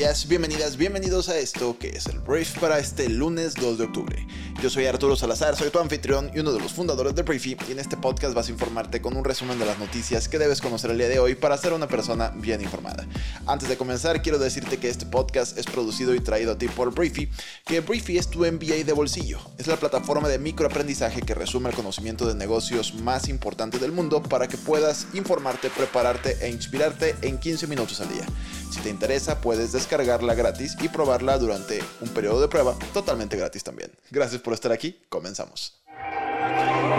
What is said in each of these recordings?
Días, bienvenidas, bienvenidos a esto que es el brief para este lunes 2 de octubre. Yo soy Arturo Salazar, soy tu anfitrión y uno de los fundadores de Briefy y en este podcast vas a informarte con un resumen de las noticias que debes conocer el día de hoy para ser una persona bien informada. Antes de comenzar quiero decirte que este podcast es producido y traído a ti por Briefy, que Briefy es tu MBA de bolsillo. Es la plataforma de microaprendizaje que resume el conocimiento de negocios más importante del mundo para que puedas informarte, prepararte e inspirarte en 15 minutos al día. Si te interesa, puedes descargarla gratis y probarla durante un periodo de prueba totalmente gratis también. Gracias por estar aquí, comenzamos.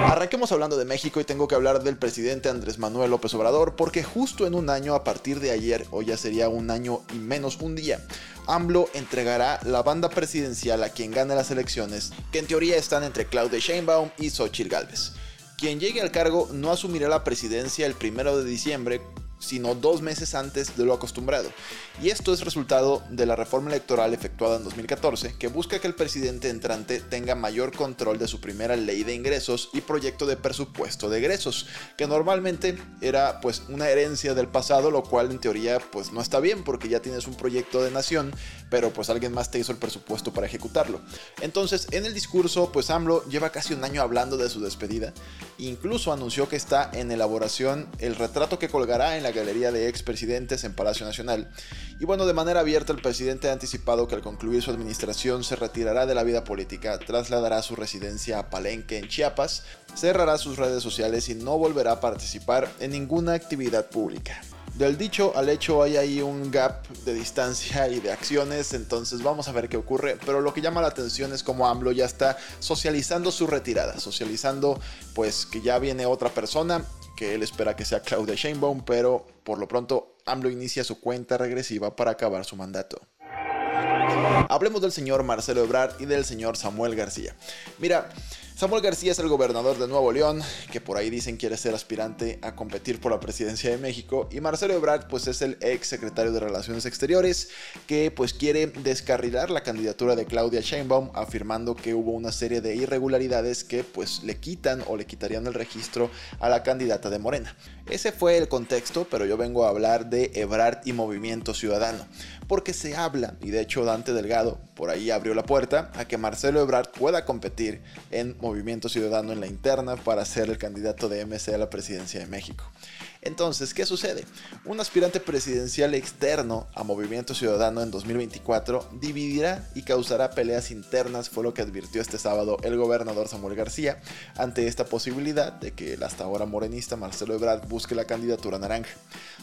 Arranquemos hablando de México y tengo que hablar del presidente Andrés Manuel López Obrador porque justo en un año a partir de ayer, o ya sería un año y menos un día, AMLO entregará la banda presidencial a quien gane las elecciones, que en teoría están entre Claudia Sheinbaum y Xochitl Gálvez. Quien llegue al cargo no asumirá la presidencia el primero de diciembre sino dos meses antes de lo acostumbrado. Y esto es resultado de la reforma electoral efectuada en 2014, que busca que el presidente entrante tenga mayor control de su primera ley de ingresos y proyecto de presupuesto de egresos, que normalmente era pues una herencia del pasado, lo cual en teoría pues no está bien porque ya tienes un proyecto de nación, pero pues alguien más te hizo el presupuesto para ejecutarlo. Entonces, en el discurso, pues AMLO lleva casi un año hablando de su despedida, incluso anunció que está en elaboración el retrato que colgará en la galería de expresidentes en Palacio Nacional. Y bueno, de manera abierta el presidente ha anticipado que al concluir su administración se retirará de la vida política, trasladará su residencia a Palenque en Chiapas, cerrará sus redes sociales y no volverá a participar en ninguna actividad pública. Del dicho al hecho hay ahí un gap de distancia y de acciones, entonces vamos a ver qué ocurre. Pero lo que llama la atención es cómo AMLO ya está socializando su retirada, socializando pues que ya viene otra persona que él espera que sea Claudia Sheinbaum, pero por lo pronto AMLO inicia su cuenta regresiva para acabar su mandato. Hablemos del señor Marcelo Ebrard y del señor Samuel García. Mira, Samuel García es el gobernador de Nuevo León, que por ahí dicen quiere ser aspirante a competir por la presidencia de México, y Marcelo Ebrard pues es el ex secretario de Relaciones Exteriores, que pues quiere descarrilar la candidatura de Claudia Sheinbaum, afirmando que hubo una serie de irregularidades que pues le quitan o le quitarían el registro a la candidata de Morena. Ese fue el contexto, pero yo vengo a hablar de Ebrard y Movimiento Ciudadano, porque se habla, y de hecho Dante Delgado por ahí abrió la puerta a que Marcelo Ebrard pueda competir en Movimiento Ciudadano en la interna para ser el candidato de MC a la presidencia de México. Entonces, ¿qué sucede? Un aspirante presidencial externo a Movimiento Ciudadano en 2024 dividirá y causará peleas internas, fue lo que advirtió este sábado el gobernador Samuel García ante esta posibilidad de que el hasta ahora morenista Marcelo Ebrard busque la candidatura naranja.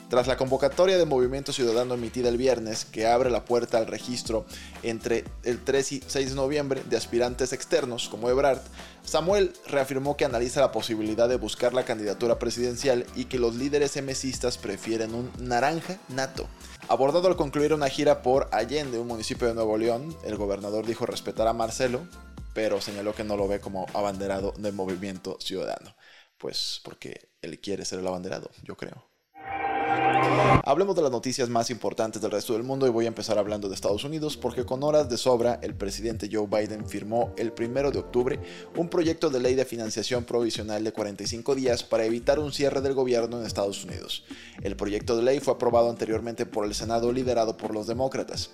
Tras la convocatoria de Movimiento Ciudadano emitida el viernes, que abre la puerta al registro entre el 3 y 6 de noviembre de aspirantes externos como Ebrard, Samuel reafirmó que analiza la posibilidad de buscar la candidatura presidencial y que los líderes emesistas prefieren un naranja nato. Abordado al concluir una gira por Allende, un municipio de Nuevo León, el gobernador dijo respetar a Marcelo, pero señaló que no lo ve como abanderado del movimiento ciudadano. Pues porque él quiere ser el abanderado, yo creo. Hablemos de las noticias más importantes del resto del mundo y voy a empezar hablando de Estados Unidos porque con horas de sobra el presidente Joe Biden firmó el 1 de octubre un proyecto de ley de financiación provisional de 45 días para evitar un cierre del gobierno en Estados Unidos. El proyecto de ley fue aprobado anteriormente por el Senado liderado por los demócratas.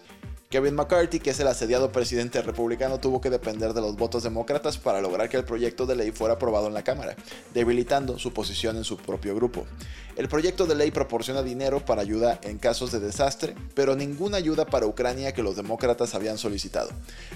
Kevin McCarthy, que es el asediado presidente republicano, tuvo que depender de los votos demócratas para lograr que el proyecto de ley fuera aprobado en la Cámara, debilitando su posición en su propio grupo. El proyecto de ley proporciona dinero para ayuda en casos de desastre, pero ninguna ayuda para Ucrania que los demócratas habían solicitado.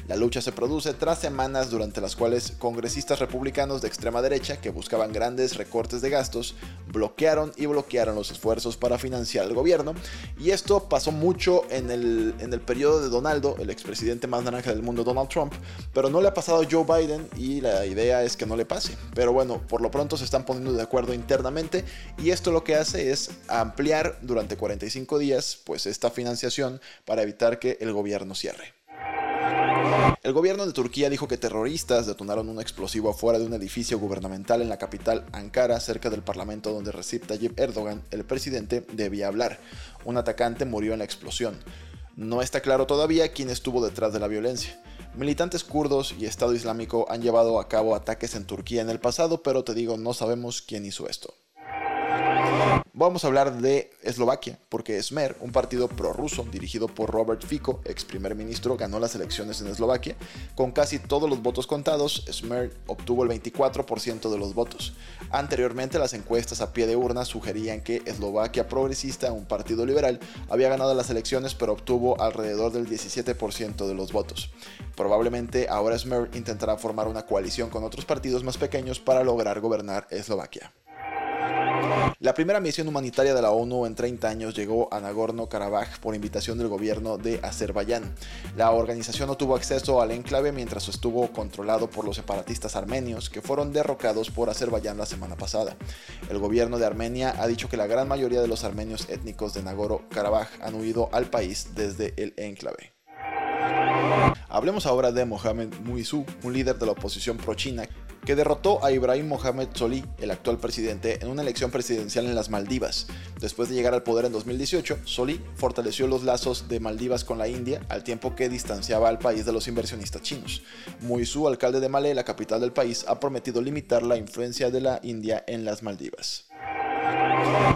La lucha se produce tras semanas durante las cuales congresistas republicanos de extrema derecha, que buscaban grandes recortes de gastos, bloquearon y bloquearon los esfuerzos para financiar el gobierno, y esto pasó mucho en el, en el periodo de Donaldo, el expresidente más naranja del mundo, Donald Trump, pero no le ha pasado a Joe Biden y la idea es que no le pase. Pero bueno, por lo pronto se están poniendo de acuerdo internamente y esto lo que hace es ampliar durante 45 días pues esta financiación para evitar que el gobierno cierre. El gobierno de Turquía dijo que terroristas detonaron un explosivo afuera de un edificio gubernamental en la capital Ankara, cerca del parlamento donde Recep Tayyip Erdogan, el presidente, debía hablar. Un atacante murió en la explosión. No está claro todavía quién estuvo detrás de la violencia. Militantes kurdos y Estado Islámico han llevado a cabo ataques en Turquía en el pasado, pero te digo, no sabemos quién hizo esto. Vamos a hablar de Eslovaquia, porque Smer, un partido prorruso dirigido por Robert Fico, ex primer ministro, ganó las elecciones en Eslovaquia. Con casi todos los votos contados, Smer obtuvo el 24% de los votos. Anteriormente, las encuestas a pie de urna sugerían que Eslovaquia Progresista, un partido liberal, había ganado las elecciones, pero obtuvo alrededor del 17% de los votos. Probablemente ahora Smer intentará formar una coalición con otros partidos más pequeños para lograr gobernar Eslovaquia. La primera misión humanitaria de la ONU en 30 años llegó a Nagorno-Karabaj por invitación del gobierno de Azerbaiyán. La organización no tuvo acceso al enclave mientras estuvo controlado por los separatistas armenios que fueron derrocados por Azerbaiyán la semana pasada. El gobierno de Armenia ha dicho que la gran mayoría de los armenios étnicos de Nagorno-Karabaj han huido al país desde el enclave. Hablemos ahora de Mohamed Muizu, un líder de la oposición pro-China que derrotó a Ibrahim Mohamed Soli, el actual presidente, en una elección presidencial en las Maldivas. Después de llegar al poder en 2018, Soli fortaleció los lazos de Maldivas con la India al tiempo que distanciaba al país de los inversionistas chinos. Muizu, alcalde de Malé, la capital del país, ha prometido limitar la influencia de la India en las Maldivas.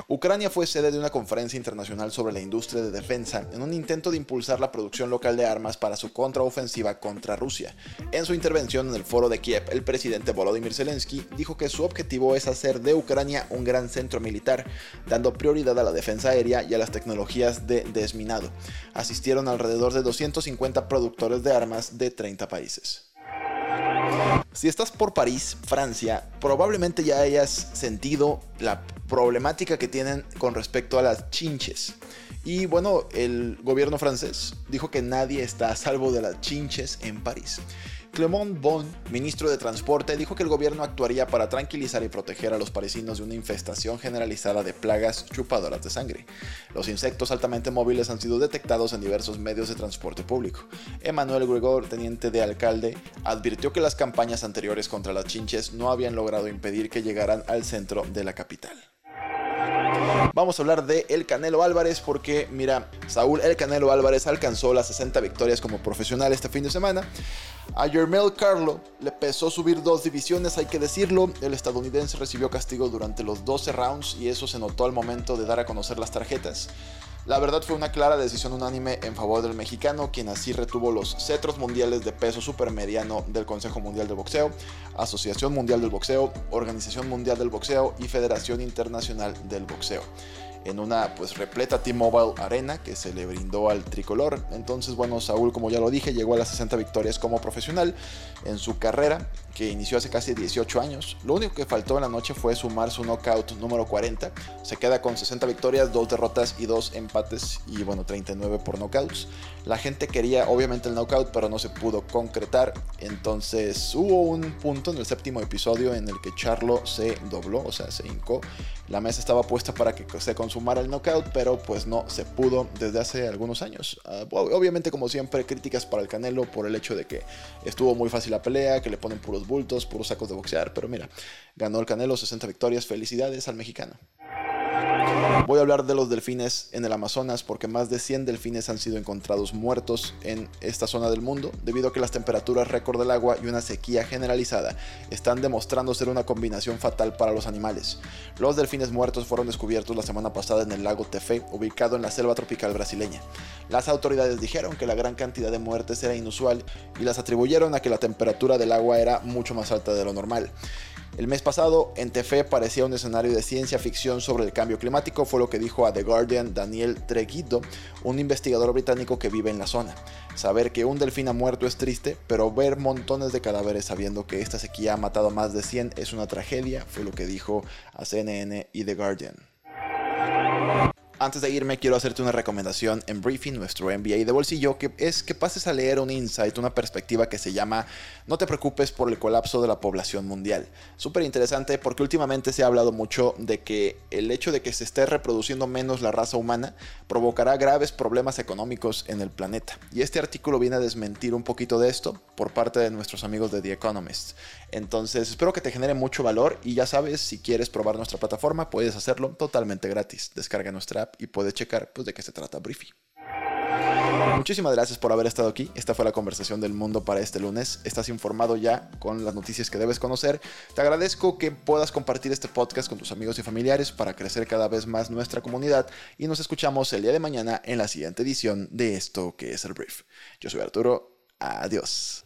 Ucrania fue sede de una conferencia internacional sobre la industria de defensa en un intento de impulsar la producción local de armas para su contraofensiva contra Rusia. En su intervención en el foro de Kiev, el presidente Volodymyr Zelensky dijo que su objetivo es hacer de Ucrania un gran centro militar, dando prioridad a la defensa aérea y a las tecnologías de desminado. Asistieron alrededor de 250 productores de armas de 30 países. Si estás por París, Francia, probablemente ya hayas sentido la problemática que tienen con respecto a las chinches. Y bueno, el gobierno francés dijo que nadie está a salvo de las chinches en París. Clement Bon, ministro de Transporte, dijo que el gobierno actuaría para tranquilizar y proteger a los parisinos de una infestación generalizada de plagas chupadoras de sangre. Los insectos altamente móviles han sido detectados en diversos medios de transporte público. Emmanuel Gregor, teniente de alcalde, advirtió que las campañas anteriores contra las chinches no habían logrado impedir que llegaran al centro de la capital. Vamos a hablar de El Canelo Álvarez porque, mira, Saúl El Canelo Álvarez alcanzó las 60 victorias como profesional este fin de semana. A Jermel Carlo le pesó subir dos divisiones, hay que decirlo. El estadounidense recibió castigo durante los 12 rounds y eso se notó al momento de dar a conocer las tarjetas. La verdad fue una clara decisión unánime en favor del mexicano, quien así retuvo los cetros mundiales de peso supermediano del Consejo Mundial del Boxeo, Asociación Mundial del Boxeo, Organización Mundial del Boxeo y Federación Internacional del Boxeo en una pues repleta T-Mobile Arena que se le brindó al tricolor. Entonces, bueno, Saúl, como ya lo dije, llegó a las 60 victorias como profesional en su carrera, que inició hace casi 18 años. Lo único que faltó en la noche fue sumar su knockout número 40. Se queda con 60 victorias, 2 derrotas y 2 empates y bueno, 39 por knockouts. La gente quería obviamente el knockout, pero no se pudo concretar. Entonces hubo un punto en el séptimo episodio en el que Charlo se dobló, o sea, se hincó. La mesa estaba puesta para que se consumara el knockout, pero pues no se pudo desde hace algunos años. Ah, obviamente, como siempre, críticas para el Canelo por el hecho de que estuvo muy fácil la pelea, que le ponen puros bultos, puros sacos de boxear, pero mira, ganó el Canelo 60 victorias. Felicidades al mexicano. Voy a hablar de los delfines en el Amazonas porque más de 100 delfines han sido encontrados muertos en esta zona del mundo debido a que las temperaturas récord del agua y una sequía generalizada están demostrando ser una combinación fatal para los animales. Los delfines muertos fueron descubiertos la semana pasada en el lago Tefé, ubicado en la selva tropical brasileña. Las autoridades dijeron que la gran cantidad de muertes era inusual y las atribuyeron a que la temperatura del agua era mucho más alta de lo normal. El mes pasado, en Tefe parecía un escenario de ciencia ficción sobre el cambio climático, fue lo que dijo a The Guardian Daniel Treguido, un investigador británico que vive en la zona. Saber que un delfín ha muerto es triste, pero ver montones de cadáveres sabiendo que esta sequía ha matado más de 100 es una tragedia, fue lo que dijo a CNN y The Guardian. Antes de irme, quiero hacerte una recomendación en Briefing, nuestro MBA de bolsillo, que es que pases a leer un insight, una perspectiva que se llama No te preocupes por el colapso de la población mundial. Súper interesante porque últimamente se ha hablado mucho de que el hecho de que se esté reproduciendo menos la raza humana provocará graves problemas económicos en el planeta. Y este artículo viene a desmentir un poquito de esto por parte de nuestros amigos de The Economist. Entonces, espero que te genere mucho valor y ya sabes, si quieres probar nuestra plataforma, puedes hacerlo totalmente gratis. Descarga nuestra app y puedes checar pues, de qué se trata Briefy. Muchísimas gracias por haber estado aquí. Esta fue la conversación del mundo para este lunes. Estás informado ya con las noticias que debes conocer. Te agradezco que puedas compartir este podcast con tus amigos y familiares para crecer cada vez más nuestra comunidad y nos escuchamos el día de mañana en la siguiente edición de esto que es el Brief. Yo soy Arturo. Adiós.